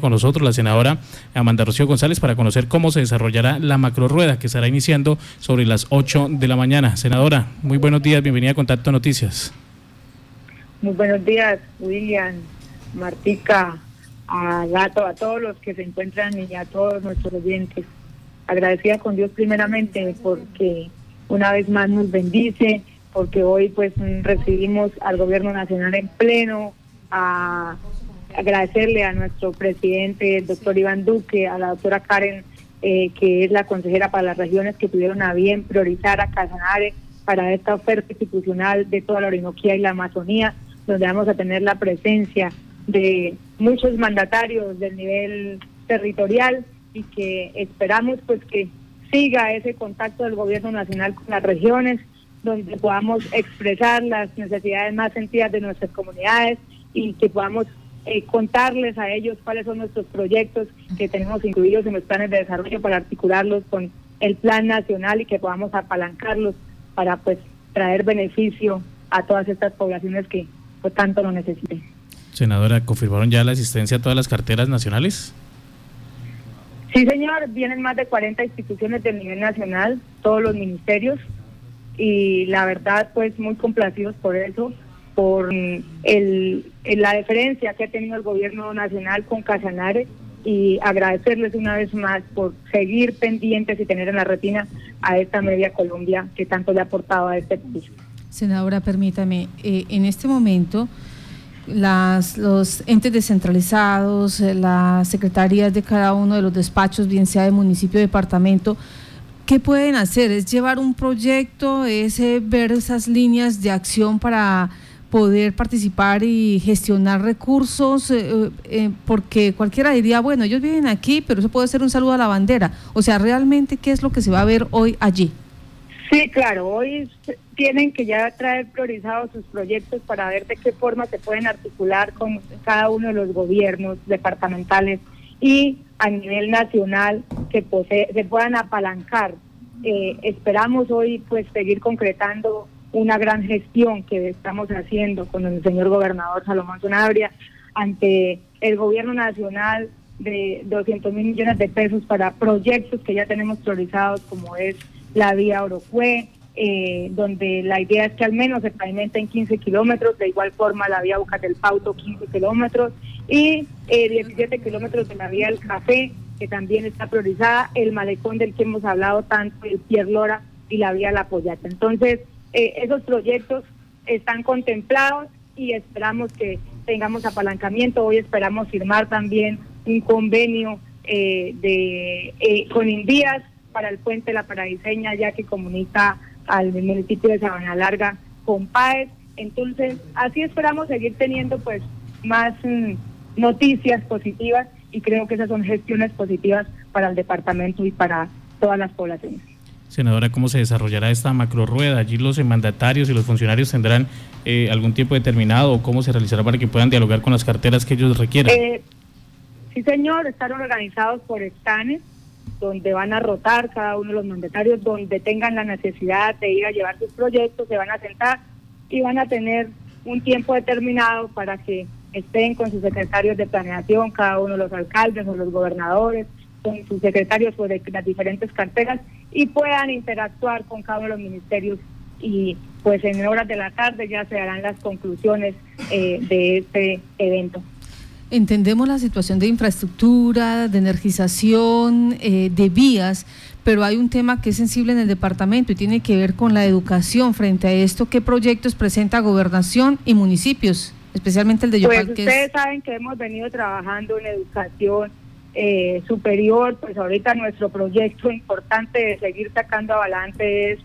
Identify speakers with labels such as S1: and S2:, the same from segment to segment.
S1: con nosotros la senadora Amanda Rocío González para conocer cómo se desarrollará la macro-rueda que estará iniciando sobre las 8 de la mañana. Senadora, muy buenos días, bienvenida a Contacto Noticias.
S2: Muy buenos días, William, Martica, a Gato, a todos los que se encuentran y a todos nuestros oyentes. Agradecida con Dios primeramente porque una vez más nos bendice, porque hoy pues recibimos al gobierno nacional en pleno, a agradecerle a nuestro presidente, el doctor Iván Duque, a la doctora Karen, eh, que es la consejera para las regiones que tuvieron a bien priorizar a Casanare para esta oferta institucional de toda la Orinoquía y la Amazonía, donde vamos a tener la presencia de muchos mandatarios del nivel territorial y que esperamos pues que siga ese contacto del gobierno nacional con las regiones, donde podamos expresar las necesidades más sentidas de nuestras comunidades y que podamos eh, contarles a ellos cuáles son nuestros proyectos que tenemos incluidos en los planes de desarrollo para articularlos con el plan nacional y que podamos apalancarlos para pues traer beneficio a todas estas poblaciones que pues tanto lo necesiten.
S1: Senadora, ¿confirmaron ya la asistencia a todas las carteras nacionales?
S2: Sí, señor, vienen más de 40 instituciones del nivel nacional, todos los ministerios, y la verdad, pues muy complacidos por eso por el, la deferencia que ha tenido el gobierno nacional con Casanare y agradecerles una vez más por seguir pendientes y tener en la retina a esta media Colombia que tanto le ha aportado a este país.
S3: Senadora, permítame, eh, en este momento las, los entes descentralizados, eh, las secretarías de cada uno de los despachos, bien sea de municipio o departamento, ¿qué pueden hacer? ¿Es llevar un proyecto? ¿Es eh, ver esas líneas de acción para poder participar y gestionar recursos, eh, eh, eh, porque cualquiera diría, bueno, ellos viven aquí, pero eso puede ser un saludo a la bandera. O sea, realmente, ¿qué es lo que se va a ver hoy allí?
S2: Sí, claro, hoy tienen que ya traer priorizados sus proyectos para ver de qué forma se pueden articular con cada uno de los gobiernos departamentales y a nivel nacional que se puedan apalancar. esperamos hoy pues seguir concretando una gran gestión que estamos haciendo con el señor gobernador Salomón Zonabria ante el gobierno nacional de 200 mil millones de pesos para proyectos que ya tenemos priorizados como es la vía Orocue, eh, donde la idea es que al menos se en 15 kilómetros, de igual forma la vía Buca del Pauto 15 kilómetros y eh, 17 kilómetros de la vía El Café, que también está priorizada, el malecón del que hemos hablado tanto, el Pier Lora y la vía La Pollata. Entonces, eh, esos proyectos están contemplados y esperamos que tengamos apalancamiento. Hoy esperamos firmar también un convenio eh, de eh, con Indías para el puente La Paradiseña, ya que comunica al municipio de Sabana Larga con PAES. Entonces, así esperamos seguir teniendo pues más mm, noticias positivas y creo que esas son gestiones positivas para el departamento y para todas las poblaciones.
S1: Senadora, ¿cómo se desarrollará esta macro rueda? Allí los mandatarios y los funcionarios tendrán eh, algún tiempo determinado o cómo se realizará para que puedan dialogar con las carteras que ellos requieran. Eh,
S2: sí, señor, están organizados por estanes donde van a rotar cada uno de los mandatarios, donde tengan la necesidad de ir a llevar sus proyectos, se van a sentar y van a tener un tiempo determinado para que estén con sus secretarios de planeación, cada uno de los alcaldes o los gobernadores, con sus secretarios de las diferentes carteras y puedan interactuar con cada uno de los ministerios y pues en horas de la tarde ya se harán las conclusiones eh, de este evento.
S3: Entendemos la situación de infraestructura, de energización, eh, de vías, pero hay un tema que es sensible en el departamento y tiene que ver con la educación frente a esto. ¿Qué proyectos presenta gobernación y municipios, especialmente el de
S2: Yopal? Pues ustedes saben que hemos venido trabajando en educación eh, superior, pues ahorita nuestro proyecto importante de seguir sacando adelante es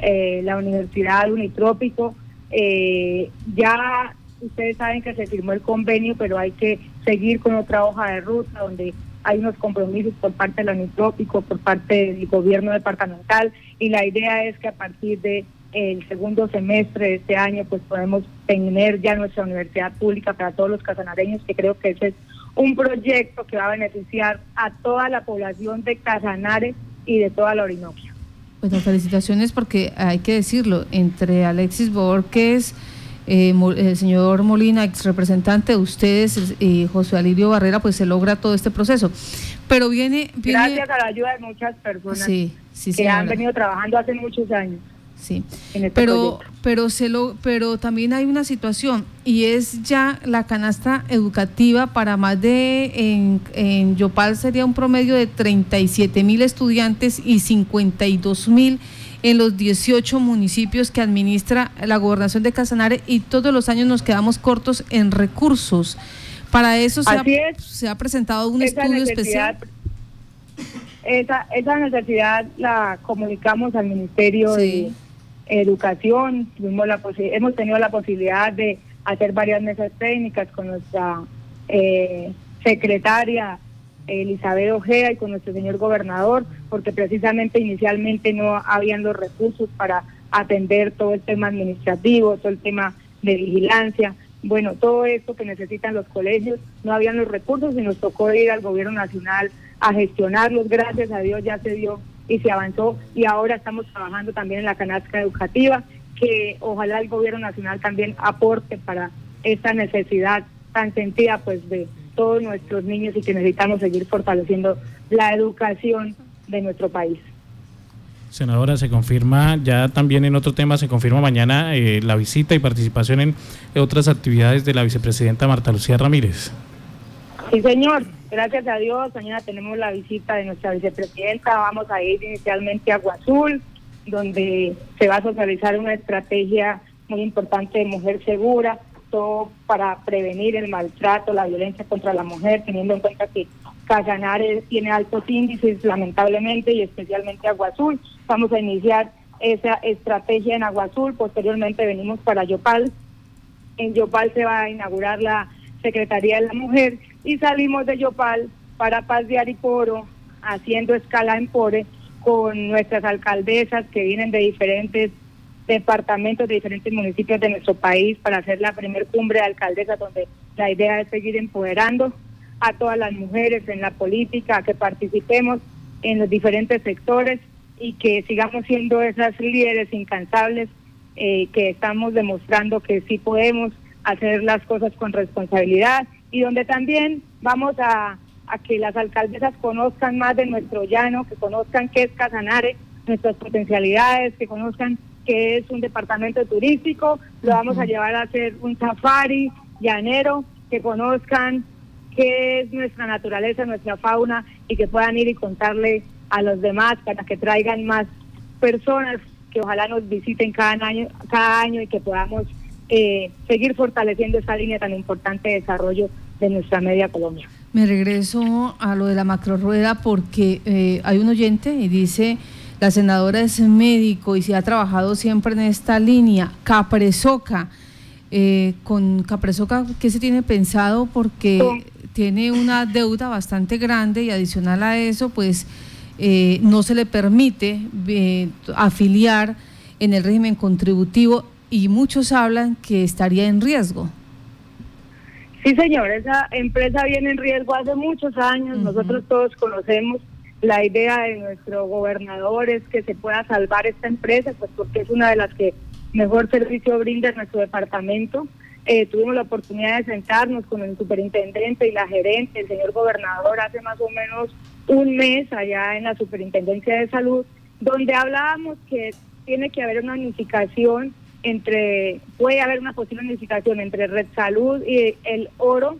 S2: eh, la Universidad Unitrópico. Eh, ya ustedes saben que se firmó el convenio, pero hay que seguir con otra hoja de ruta donde hay unos compromisos por parte del Unitrópico, por parte del gobierno departamental y la idea es que a partir de el segundo semestre de este año pues podemos tener ya nuestra universidad pública para todos los casanareños, que creo que ese es un proyecto que va a beneficiar a toda la población de Casanare y de toda la Orinoquia.
S3: Bueno, felicitaciones porque hay que decirlo, entre Alexis Borges, eh, el señor Molina, ex representante de ustedes, y José Alirio Barrera, pues se logra todo este proceso. Pero viene,
S2: Gracias a la ayuda de muchas personas que han venido trabajando hace muchos años.
S3: Sí, este pero, pero, se lo, pero también hay una situación y es ya la canasta educativa para más de, en, en Yopal sería un promedio de 37 mil estudiantes y 52 mil en los 18 municipios que administra la gobernación de Casanare y todos los años nos quedamos cortos en recursos. Para eso se, ha, se ha, presentado un estudio especial.
S2: Esa, esa necesidad la comunicamos al Ministerio de Educación, la hemos tenido la posibilidad de hacer varias mesas técnicas con nuestra eh, secretaria Elizabeth Ojea y con nuestro señor gobernador, porque precisamente inicialmente no habían los recursos para atender todo el tema administrativo, todo el tema de vigilancia, bueno, todo esto que necesitan los colegios, no habían los recursos y nos tocó ir al gobierno nacional a gestionarlos, gracias a Dios ya se dio y se avanzó y ahora estamos trabajando también en la canasta educativa, que ojalá el gobierno nacional también aporte para esta necesidad tan sentida pues de todos nuestros niños y que necesitamos seguir fortaleciendo la educación de nuestro país.
S1: Senadora, se confirma ya también en otro tema, se confirma mañana eh, la visita y participación en otras actividades de la vicepresidenta Marta Lucía Ramírez.
S2: Sí, señor. Gracias a Dios, mañana tenemos la visita de nuestra vicepresidenta. Vamos a ir inicialmente a Agua Azul, donde se va a socializar una estrategia muy importante de mujer segura, todo para prevenir el maltrato, la violencia contra la mujer, teniendo en cuenta que Casanare tiene altos índices, lamentablemente, y especialmente Agua Azul. Vamos a iniciar esa estrategia en Agua Azul, posteriormente venimos para Yopal. En Yopal se va a inaugurar la Secretaría de la Mujer y salimos de Yopal para Paz de Ariporo, haciendo escala en Pore con nuestras alcaldesas que vienen de diferentes departamentos, de diferentes municipios de nuestro país para hacer la primer cumbre de alcaldesas donde la idea es seguir empoderando a todas las mujeres en la política, que participemos en los diferentes sectores y que sigamos siendo esas líderes incansables eh, que estamos demostrando que sí podemos hacer las cosas con responsabilidad y donde también vamos a, a que las alcaldesas conozcan más de nuestro llano, que conozcan qué es Casanare, nuestras potencialidades, que conozcan qué es un departamento turístico, lo vamos a llevar a hacer un safari llanero, que conozcan qué es nuestra naturaleza, nuestra fauna y que puedan ir y contarle a los demás para que traigan más personas que ojalá nos visiten cada año, cada año y que podamos eh, seguir fortaleciendo esa línea tan importante de desarrollo de nuestra media Colombia.
S3: Me regreso a lo de la macro rueda porque eh, hay un oyente y dice, la senadora es médico y se ha trabajado siempre en esta línea, Capresoca. Eh, con Capresoca, ¿qué se tiene pensado? Porque tiene una deuda bastante grande y adicional a eso, pues eh, no se le permite eh, afiliar en el régimen contributivo y muchos hablan que estaría en riesgo.
S2: Sí, señor, esa empresa viene en riesgo hace muchos años, nosotros todos conocemos la idea de nuestro gobernador es que se pueda salvar esta empresa, pues porque es una de las que mejor servicio brinda en nuestro departamento. Eh, tuvimos la oportunidad de sentarnos con el superintendente y la gerente, el señor gobernador, hace más o menos un mes allá en la Superintendencia de Salud, donde hablábamos que tiene que haber una unificación entre, puede haber una posible unificación entre Red Salud y el oro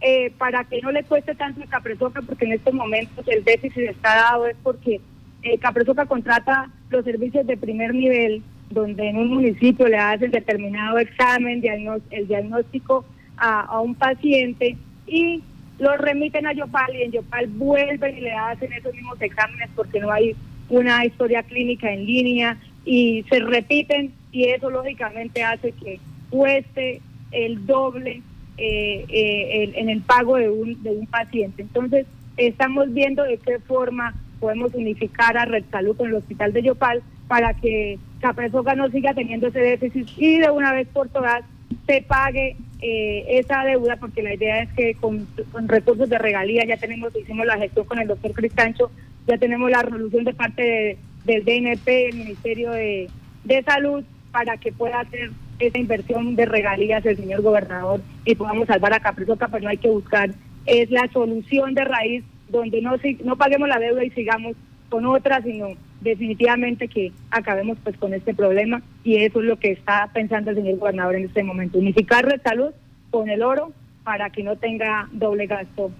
S2: eh, para que no le cueste tanto a Capresoca, porque en estos momentos el déficit está dado, es porque eh, Capresoca contrata los servicios de primer nivel, donde en un municipio le hacen determinado examen, el diagnóstico a, un paciente y lo remiten a Yopal y en Yopal vuelven y le hacen esos mismos exámenes porque no hay una historia clínica en línea y se repiten y eso lógicamente hace que cueste el doble eh, eh, en el pago de un, de un paciente. Entonces, estamos viendo de qué forma podemos unificar a Red Salud con el Hospital de Yopal para que Capresoca no siga teniendo ese déficit y de una vez por todas se pague eh, esa deuda, porque la idea es que con, recursos de regalía ya tenemos, hicimos la gestión con el doctor Cristancho, ya tenemos la resolución de parte del DNP, del Ministerio de, de Salud, para que pueda ser esa inversión de regalías del señor gobernador y podamos salvar a Caprizoca, pero no hay que buscar es la solución de raíz donde no no paguemos la deuda y sigamos con otra, sino definitivamente que acabemos pues con este problema y eso es lo que está pensando el señor gobernador en este momento, unificar la salud con el oro para que no tenga doble gasto.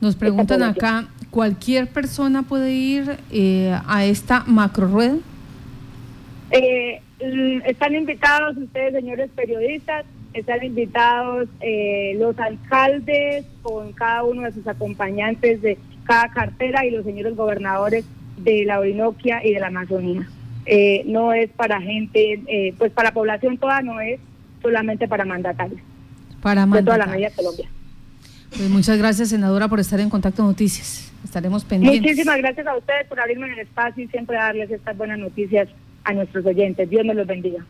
S3: Nos preguntan acá, ¿cualquier persona puede ir eh, a esta macro rueda?
S2: Eh, están invitados ustedes, señores periodistas, están invitados eh, los alcaldes con cada uno de sus acompañantes de cada cartera y los señores gobernadores de la Orinoquia y de la Amazonía. Eh, no es para gente, eh, pues para población toda, no es solamente para mandatarios.
S3: Para mandatarios. De
S2: toda la media Colombia.
S3: Pues muchas gracias, senadora, por estar en Contacto Noticias. Estaremos pendientes.
S2: Muchísimas gracias a ustedes por abrirme el espacio y siempre darles estas buenas noticias a nuestros oyentes. Dios me los bendiga.